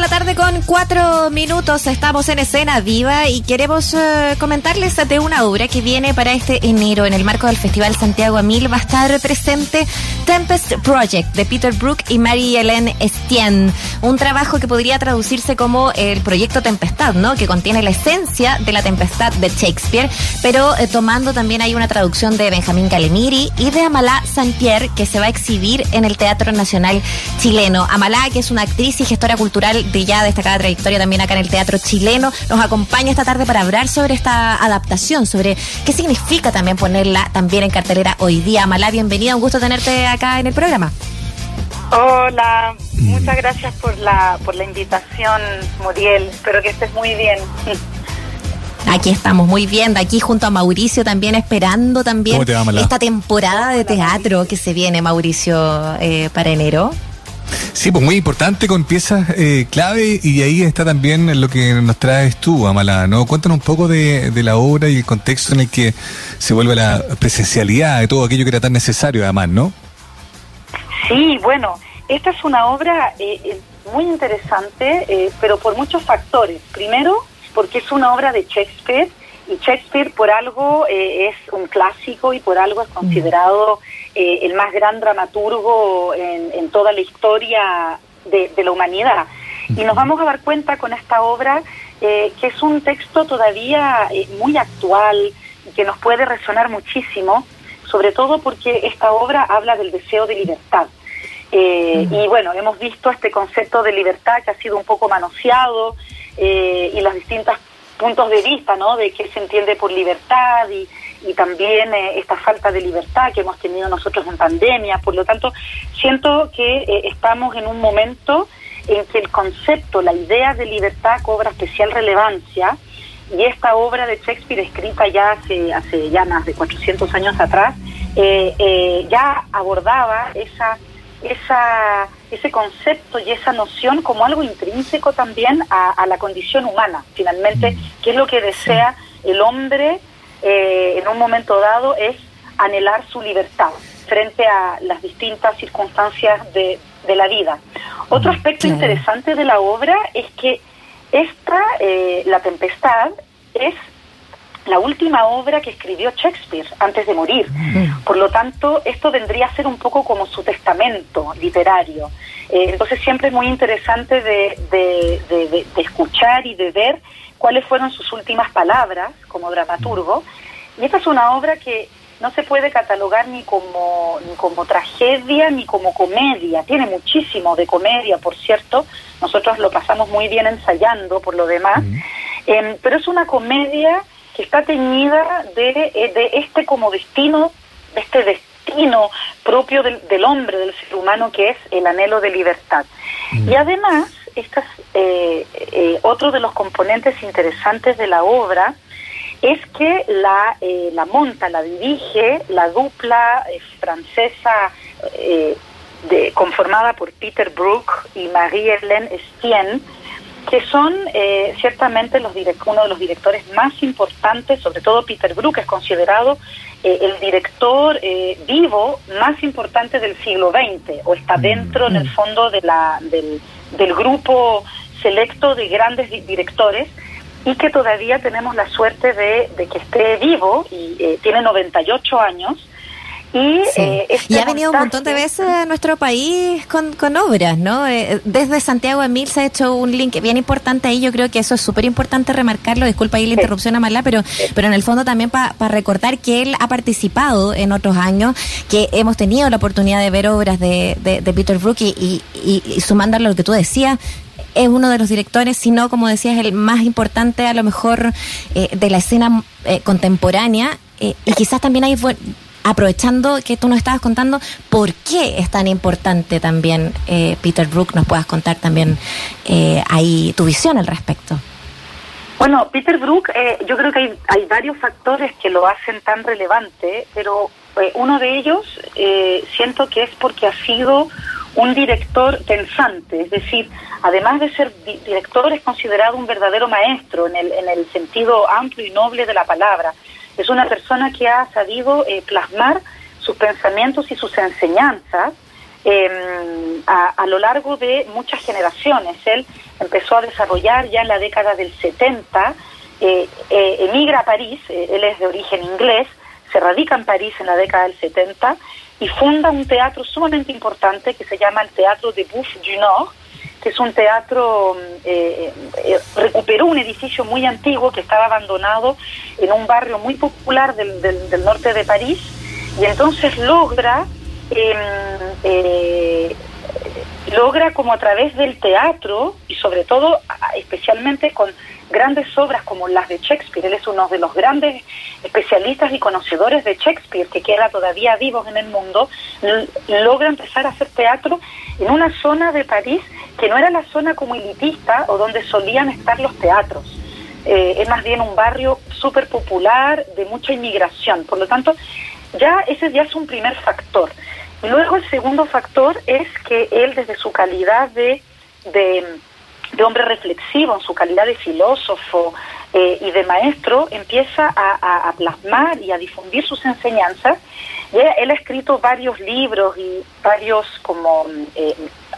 de la tarde con cuatro minutos. Estamos en escena viva y queremos eh, comentarles de una obra que viene para este enero en el marco del Festival Santiago a Mil. Va a estar presente Tempest Project de Peter Brook y Mary Hélène Estienne. Un trabajo que podría traducirse como el proyecto Tempestad, ¿no? Que contiene la esencia de la tempestad de Shakespeare, pero eh, tomando también hay una traducción de Benjamín Calemiri y de Amalá Saint-Pierre que se va a exhibir en el Teatro Nacional Chileno. Amalá, que es una actriz y gestora cultural de ya destacada trayectoria también acá en el teatro chileno, nos acompaña esta tarde para hablar sobre esta adaptación, sobre qué significa también ponerla también en cartelera hoy día. Amalá, bienvenida, un gusto tenerte acá en el programa. Hola, muchas gracias por la, por la invitación, Muriel. Espero que estés muy bien. Aquí estamos muy bien, de aquí junto a Mauricio también esperando también esta temporada de teatro que se viene, Mauricio, eh, para enero. Sí, pues muy importante con piezas eh, clave y ahí está también lo que nos traes tú, Amala, ¿no? Cuéntanos un poco de, la obra y el contexto en el que se vuelve la presencialidad de todo aquello que era tan necesario además, ¿no? Sí, bueno, esta es una obra eh, eh, muy interesante, pero por muchos factores. Primero, porque es una obra de Shakespeare y Shakespeare por algo es un clásico y por algo es considerado eh, el más gran dramaturgo en, toda la historia de, la humanidad. Y nos vamos a dar cuenta con esta obra eh, que es un texto todavía eh, muy actual, que nos puede resonar muchísimo, sobre todo porque esta obra habla del deseo de libertad. Y bueno, hemos visto este concepto de libertad que ha sido un poco manoseado y los distintos puntos de vista, ¿no? De qué se entiende por libertad y, y también eh, esta falta de libertad que hemos tenido nosotros en pandemia. Por lo tanto, siento que eh, estamos en un momento en que el concepto, la idea de libertad cobra especial relevancia y esta obra de Shakespeare escrita ya hace, hace ya más de 400 años atrás, eh, ya abordaba esa, esa, ese concepto y esa noción como algo intrínseco también a, a la condición humana, finalmente, mm. que es lo que desea el hombre eh, en un momento dado es anhelar su libertad frente a las distintas circunstancias de, la vida. Otro aspecto interesante de la obra es que esta, eh, La Tempestad, es la última obra que escribió Shakespeare antes de morir. Por lo tanto, esto vendría a ser un poco como su testamento literario. Eh, entonces siempre es muy interesante de, de, escuchar y de ver cuáles fueron sus últimas palabras como dramaturgo. Y esta es una obra que no se puede catalogar ni como, ni como tragedia ni como comedia. Tiene muchísimo de comedia, por cierto. Nosotros lo pasamos muy bien ensayando por lo demás. Em, pero es una comedia que está teñida de, eh, de este como destino, de este destino propio del, del, hombre, del ser humano, que es el anhelo de libertad. Y además, este es eh, eh, otro de los componentes interesantes de la obra, es que la, eh, la monta, la dirige la dupla francesa de, conformada por Peter Brook y Marie-Hélène Estienne, que son ciertamente los uno de los directores más importantes, sobre todo Peter Brook es considerado el director vivo más importante del siglo XX, o está mm, dentro en el mm. fondo de la, del, del grupo selecto de grandes directores y que todavía tenemos la suerte de, que esté vivo y eh, tiene 98 años. Y, eh, y ha venido un montón de veces a nuestro país con, con obras, ¿no? Eh, desde Santiago Emil se ha hecho un link bien importante ahí. Yo creo que eso es súper importante remarcarlo. Disculpa ahí la interrupción a pero, pero en el fondo también para recordar que él ha participado en otros años, que hemos tenido la oportunidad de ver obras de, de, Peter Brook y, y, y, sumando a lo que tú decías, es uno de los directores, sino como decías, el más importante a lo mejor eh, de la escena eh, contemporánea. Eh, y quizás también fue, aprovechando que tú nos estabas contando, ¿por qué es tan importante también Peter Brook? Nos puedas contar también ahí tu visión al respecto. Bueno, Peter Brook, yo creo que hay, varios factores que lo hacen tan relevante, pero uno de ellos siento que es porque ha sido un director pensante, es decir, además de ser director es considerado un verdadero maestro en el, en el sentido amplio y noble de la palabra. Es una persona que ha sabido eh, plasmar sus pensamientos y sus enseñanzas em, a, lo largo de muchas generaciones. Él empezó a desarrollar ya en la década del 70, eh, eh, emigra a París, él es de origen inglés, se radica en París en la década del 70 y funda un teatro sumamente importante que se llama el Teatro de Bouffe du Nord, que es un teatro, eh, eh, recuperó un edificio muy antiguo que estaba abandonado en un barrio muy popular del, del, norte de París y entonces logra, em, eh, logra como a través del teatro y sobre todo especialmente con grandes obras como las de Shakespeare, él es uno de los grandes especialistas y conocedores de Shakespeare que queda todavía vivos en el mundo, logra empezar a hacer teatro en una zona de París que no era la zona como elitista o donde solían estar los teatros. Eh, es más bien un barrio súper popular, de mucha inmigración. Por lo tanto, ya ese ya es un primer factor. Y luego el segundo factor es que él, desde su calidad de, de, hombre reflexivo, en su calidad de filósofo eh, y de maestro, empieza a, plasmar y a difundir sus enseñanzas. él ha escrito varios libros y varios como eh,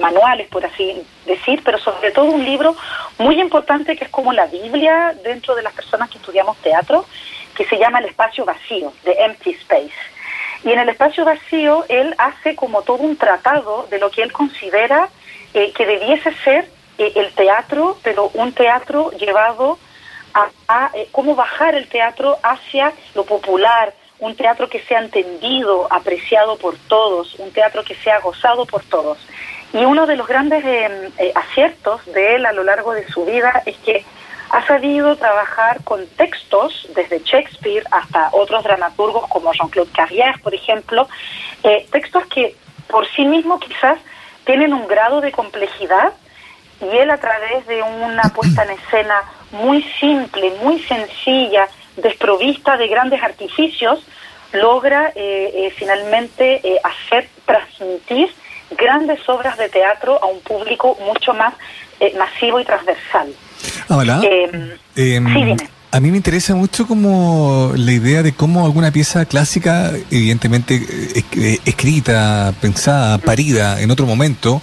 manuales, por así decir, pero sobre todo un libro muy importante que es como la Biblia dentro de las personas que estudiamos teatro, que se llama El espacio vacío, de Empty Space. Y en el espacio vacío él hace como todo un tratado de lo que él considera eh, que debiese ser eh, el teatro, pero un teatro llevado a, a eh, cómo bajar el teatro hacia lo popular, un teatro que sea entendido, apreciado por todos, un teatro que sea gozado por todos. Y uno de los grandes eh, eh, aciertos de él a lo largo de su vida es que ha sabido trabajar con textos, desde Shakespeare hasta otros dramaturgos como Jean-Claude Carrière, por ejemplo, eh, textos que por sí mismos quizás tienen un grado de complejidad y él a través de una puesta en escena muy simple, muy sencilla, desprovista de grandes artificios, logra finalmente hacer transmitir grandes obras de teatro a un público mucho más eh, masivo y transversal. Ah, eh, em, A mí me interesa mucho como la idea de cómo alguna pieza clásica, evidentemente eh, escrita, pensada, parida en otro momento,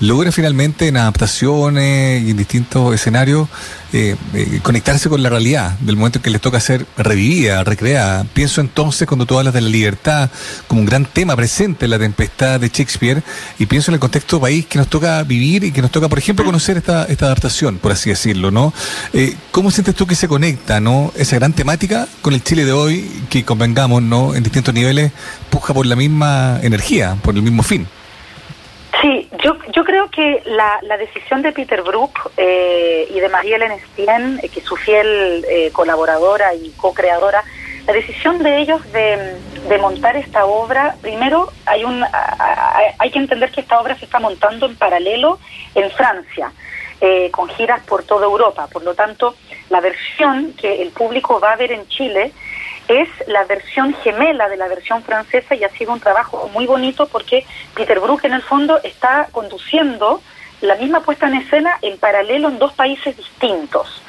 logra finalmente en adaptaciones y en distintos escenarios eh, eh, conectarse con la realidad del momento en que les toca ser revivida, recreada. Pienso entonces cuando tú hablas de la libertad como un gran tema presente en la tempestad de Shakespeare y pienso en el contexto país que nos toca vivir y que nos toca, por ejemplo, conocer esta, esta adaptación, por así decirlo, ¿no? Eh, ¿Cómo sientes tú que se conecta, ¿no? Esa gran temática con el Chile de hoy que convengamos, ¿no? En distintos niveles puja por la misma energía, por el mismo fin. Sí, yo, yo creo que la, la decisión de Peter Brook eh, y de Marie-Hélène Stien, eh, que es su fiel eh, colaboradora y co-creadora, la decisión de ellos de, de, montar esta obra, primero hay, un, hay que entender que esta obra se está montando en paralelo en Francia, con giras por toda Europa. Por lo tanto, la versión que el público va a ver en Chile es la versión gemela de la versión francesa y ha sido un trabajo muy bonito porque Peter Brook en el fondo está conduciendo la misma puesta en escena en paralelo en dos países distintos.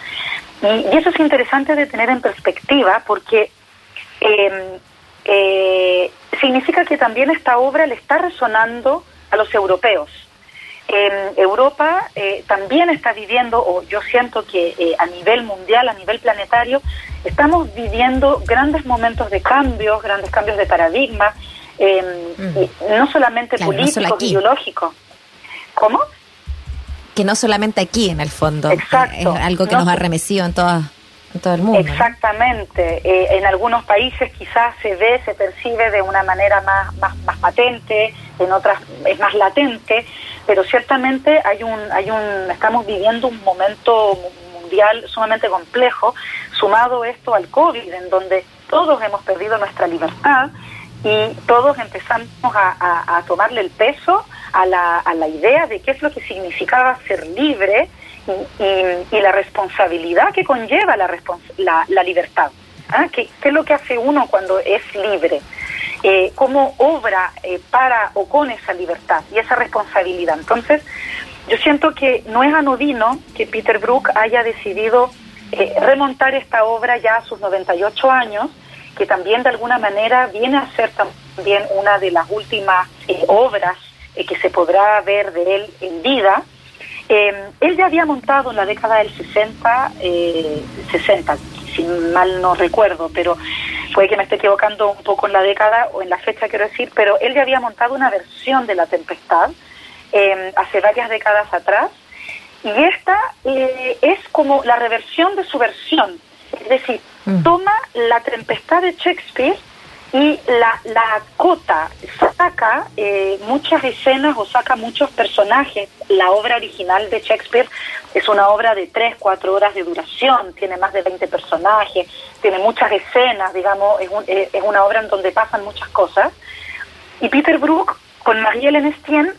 Y, eso es interesante de tener en perspectiva porque em, eh, significa que también esta obra le está resonando a los europeos. En Europa eh, también está viviendo, o yo siento que eh, a nivel mundial, a nivel planetario, estamos viviendo grandes momentos de cambios, grandes cambios de paradigma, em, no solamente políticos, no ideológicos. ¿Cómo? Que no solamente aquí, en el fondo. Exacto. Es algo que nos ha remecido en todas Exactamente. Eh, en algunos países quizás se ve, se percibe de una manera más, más, más patente, en otras es más latente, pero ciertamente hay un, hay un, estamos viviendo un momento mundial sumamente complejo, sumado esto al COVID, en donde todos hemos perdido nuestra libertad y todos empezamos a, a, tomarle el peso a la, a la idea de qué es lo que significaba ser libre y, y, la responsabilidad que conlleva la, la, la libertad. ¿ah? ¿Qué, ¿Qué, es lo que hace uno cuando es libre? Eh, ¿Cómo obra eh, para o con esa libertad y esa responsabilidad? Entonces, yo siento que no es anodino que Peter Brook haya decidido eh, remontar esta obra ya a sus 98 años, que también de alguna manera viene a ser también una de las últimas eh, obras eh, que se podrá ver de él en vida, él ya había montado en la década del 60, 60, si mal no recuerdo, pero puede que me esté equivocando un poco en la década o en la fecha, quiero decir, pero él ya había montado una versión de La Tempestad hace varias décadas atrás, y esta es como la reversión de su versión, es decir, mm. toma la tempestad de Shakespeare y la, la cota, saca eh, muchas escenas o saca muchos personajes. La obra original de Shakespeare es una obra de 3, 4 horas de duración, tiene más de 20 personajes, tiene muchas escenas, digamos, es, eh, es una obra en donde pasan muchas cosas. Y Peter Brook con Marie-Hélène Estienne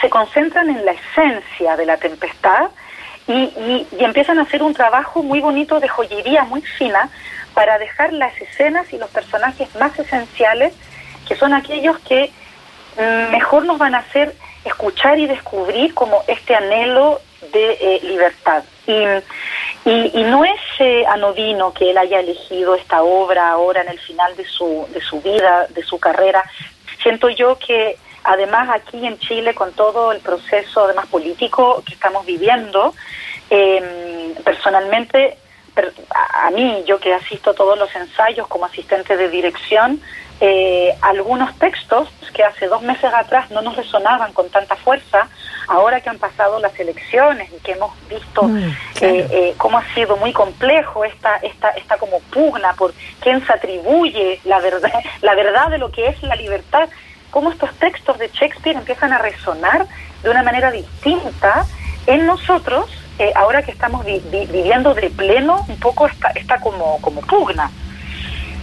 se concentran en la esencia de la tempestad y, empiezan a hacer un trabajo muy bonito de joyería muy fina para dejar las escenas y los personajes más esenciales, que son aquellos que mm, mejor nos van a hacer escuchar y descubrir como este anhelo de eh, libertad. Y, y, no es eh, anodino que él haya elegido esta obra ahora en el final de su, de su vida, de su carrera. Siento yo que Además, aquí en Chile, con todo el proceso además político que estamos viviendo, em, personalmente, a mí, yo que asisto a todos los ensayos como asistente de dirección, eh, algunos textos que hace dos meses atrás no nos resonaban con tanta fuerza, ahora que han pasado las elecciones y que hemos visto mm, eh, eh, cómo ha sido muy complejo esta, esta, esta como pugna por quién se atribuye la verdad, la verdad de lo que es la libertad, cómo estos textos de Shakespeare empiezan a resonar de una manera distinta en nosotros, eh, ahora que estamos viviendo de pleno un poco esta, esta como, como pugna.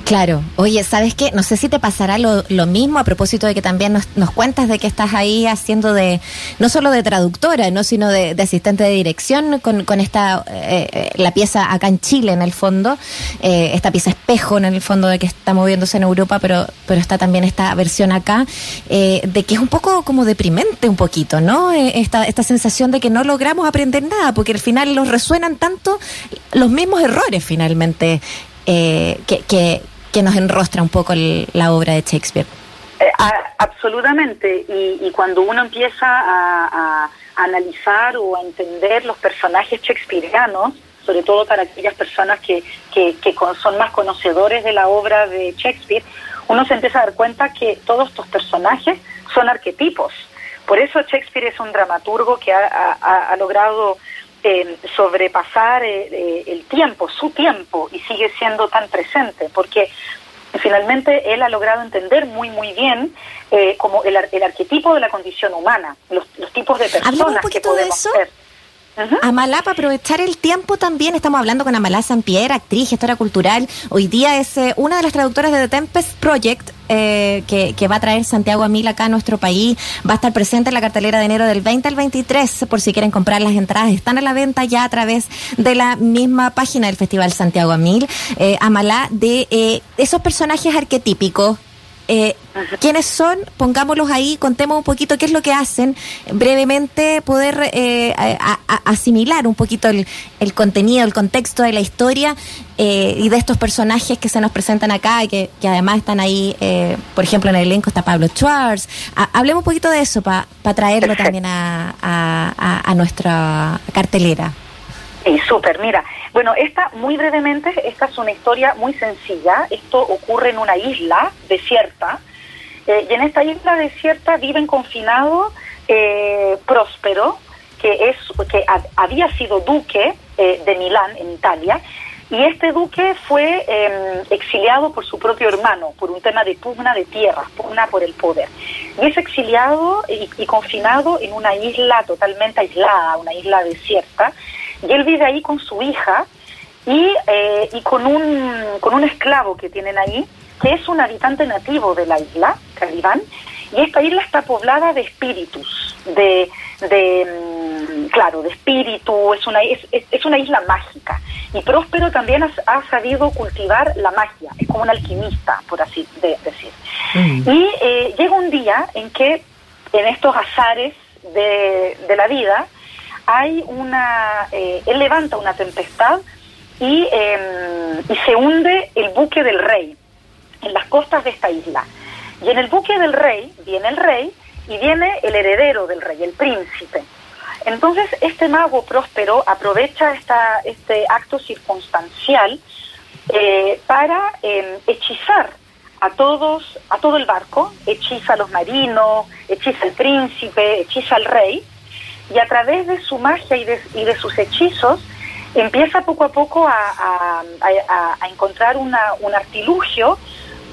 Claro. Oye, ¿sabes qué? No sé si te pasará lo, lo mismo a propósito de que también nos, nos, cuentas de que estás ahí haciendo de, no solo de traductora, no sino de, asistente de dirección con, con esta, eh, eh, la pieza acá en Chile en el fondo, eh, esta pieza espejo en el fondo de que está moviéndose en Europa, pero, pero está también esta versión acá, de que es un poco como deprimente un poquito, ¿no? esta, esta sensación de que no logramos aprender nada, porque al final nos resuenan tanto los mismos errores finalmente. Que, que, que nos enrostra un poco la obra de Shakespeare. Eh, absolutamente, y, cuando uno empieza a, analizar o a entender los personajes shakespearianos, sobre todo para aquellas personas que, que, son más conocedores de la obra de Shakespeare, uno se empieza a dar cuenta que todos estos personajes son arquetipos. Por eso Shakespeare es un dramaturgo que ha logrado eh, sobrepasar eh, eh, el tiempo, su tiempo, y sigue siendo tan presente, porque finalmente él ha logrado entender muy, muy bien eh, como el, el, arquetipo de la condición humana, los, los tipos de personas que podemos ser. Amalá, para aprovechar el tiempo también, estamos hablando con Amalá Pierre, actriz, gestora cultural. Hoy día es eh, una de las traductoras de The Tempest Project, eh, que, va a traer Santiago Amil acá a nuestro país. Va a estar presente en la cartelera de enero del 20 al 23, por si quieren comprar las entradas. Están a la venta ya a través de la misma página del Festival Santiago Amil. Eh, Amalá, de esos personajes arquetípicos eh, ¿Quiénes son? Pongámoslos ahí, contemos un poquito qué es lo que hacen, brevemente poder eh, asimilar un poquito el, contenido, el contexto de la historia eh, y de estos personajes que se nos presentan acá y que, además están ahí, eh, por ejemplo, en el elenco está Pablo Schwartz. hablemos un poquito de eso para traerlo también a, a nuestra cartelera. Sí, súper. Mira, bueno, esta, muy brevemente, esta es una historia muy sencilla. Esto ocurre en una isla desierta. Eh, y en esta isla desierta viven confinado eh, Próspero, que, es, que había sido duque eh, de Milán, en Italia, y este duque fue em, exiliado por su propio hermano por un tema de pugna de tierra, pugna por el poder. Y es exiliado y confinado en una isla totalmente aislada, una isla desierta, y él vive ahí con su hija y, eh, y con, un, con un esclavo que tienen ahí, que es un habitante nativo de la isla, Calibán, y esta isla está poblada de espíritus, de, de mm, claro, de espíritu, es una, es, es, una isla mágica. Y Próspero también ha, sabido cultivar la magia, es como un alquimista, por así decir. Mm. Y eh, llega un día en que en estos azares de, de la vida, hay una, eh, él levanta una tempestad y, em, y se hunde el buque del rey en las costas de esta isla. Y en el buque del rey viene el rey y viene el heredero del rey, el príncipe. Entonces, este mago próspero aprovecha esta, este acto circunstancial eh, para em, hechizar a todos, a todo el barco, hechiza a los marinos, hechiza al príncipe, hechiza al rey, y a través de su magia y de, y de sus hechizos empieza poco a poco a, encontrar una, un artilugio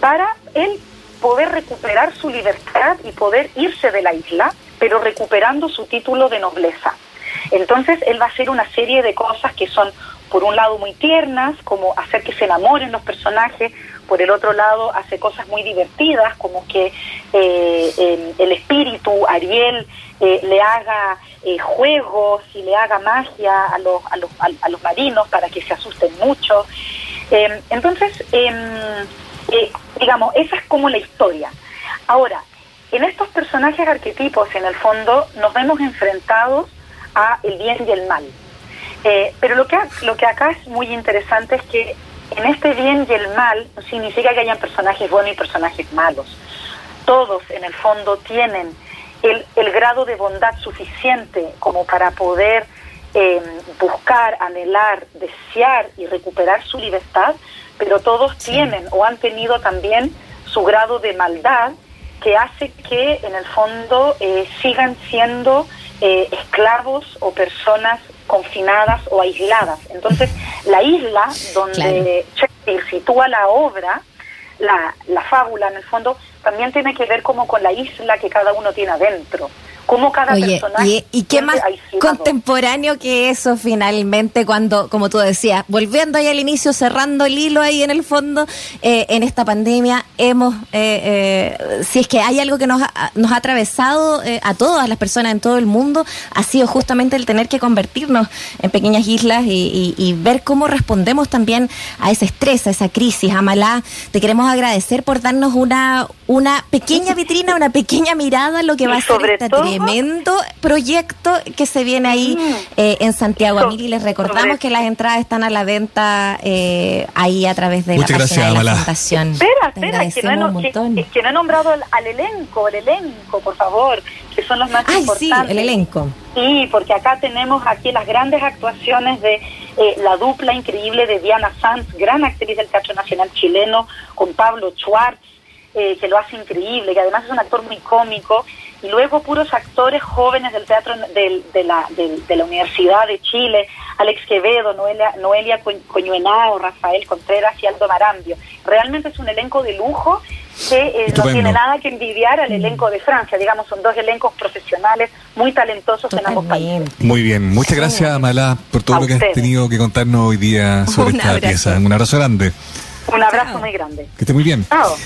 para él poder recuperar su libertad y poder irse de la isla, pero recuperando su título de nobleza. Entonces él va a hacer una serie de cosas que son, por un lado, muy tiernas, como hacer que se enamoren los personajes, por el otro lado, hace cosas muy divertidas, como que eh, el, espíritu, Ariel, eh, le haga eh, juegos y le haga magia a los, a, los, a, los marinos para que se asusten mucho. entonces, em, digamos, esa es como la historia. Ahora, en estos personajes arquetipos, en el fondo, nos vemos enfrentados a el bien y el mal. Pero lo que, lo que acá es muy interesante es que en este bien y el mal no significa que hayan personajes buenos y personajes malos. Todos, en el fondo, tienen el, el grado de bondad suficiente como para poder eh, buscar, anhelar, desear y recuperar su libertad, pero todos tienen o han tenido también su grado de maldad que hace que en el fondo eh, sigan siendo eh, esclavos o personas confinadas o aisladas. Entonces, la isla donde Shakespeare sitúa la obra, la, la fábula en el fondo, también tiene que ver como con la isla que cada uno tiene adentro cómo cada personaje. Y, y qué más contemporáneo que eso finalmente, cuando, como tú decías, volviendo ahí al inicio, cerrando el hilo ahí en el fondo, eh, en esta pandemia, hemos, eh, eh, si es que hay algo que nos ha, nos ha atravesado a todas las personas en todo el mundo, ha sido justamente el tener que convertirnos en pequeñas islas y, y, ver cómo respondemos también a ese estrés, a esa crisis. Amalá, te queremos agradecer por darnos una, una pequeña vitrina, una pequeña mirada a lo que va a ser esta tremendo proyecto que se viene ahí eh, en Santiago Amir y les recordamos que las entradas están a la venta eh, ahí a través de la página de la Fundación. Espera, espera, que no, he, que, no he nombrado al, elenco, el elenco, por favor, que son los más Ay, importantes. Sí, el elenco. Sí, porque acá tenemos aquí las grandes actuaciones de eh, la dupla increíble de Diana Sanz, gran actriz del Teatro Nacional chileno, con Pablo Schwartz, que lo hace increíble, que además es un actor muy cómico, y luego puros actores jóvenes del teatro de, la, de, la Universidad de Chile, Alex Quevedo, Noelia, Noelia Coñuenao, Rafael Contreras y Aldo Marambio. Realmente es un elenco de lujo que eh, no tiene nada que envidiar al elenco de Francia. Digamos, son dos elencos profesionales muy talentosos en ambos países. Muy bien, muchas gracias, Amala, por todo lo que has tenido que contarnos hoy día sobre esta pieza. Un abrazo grande. Un abrazo muy grande. Que esté muy bien. Chao.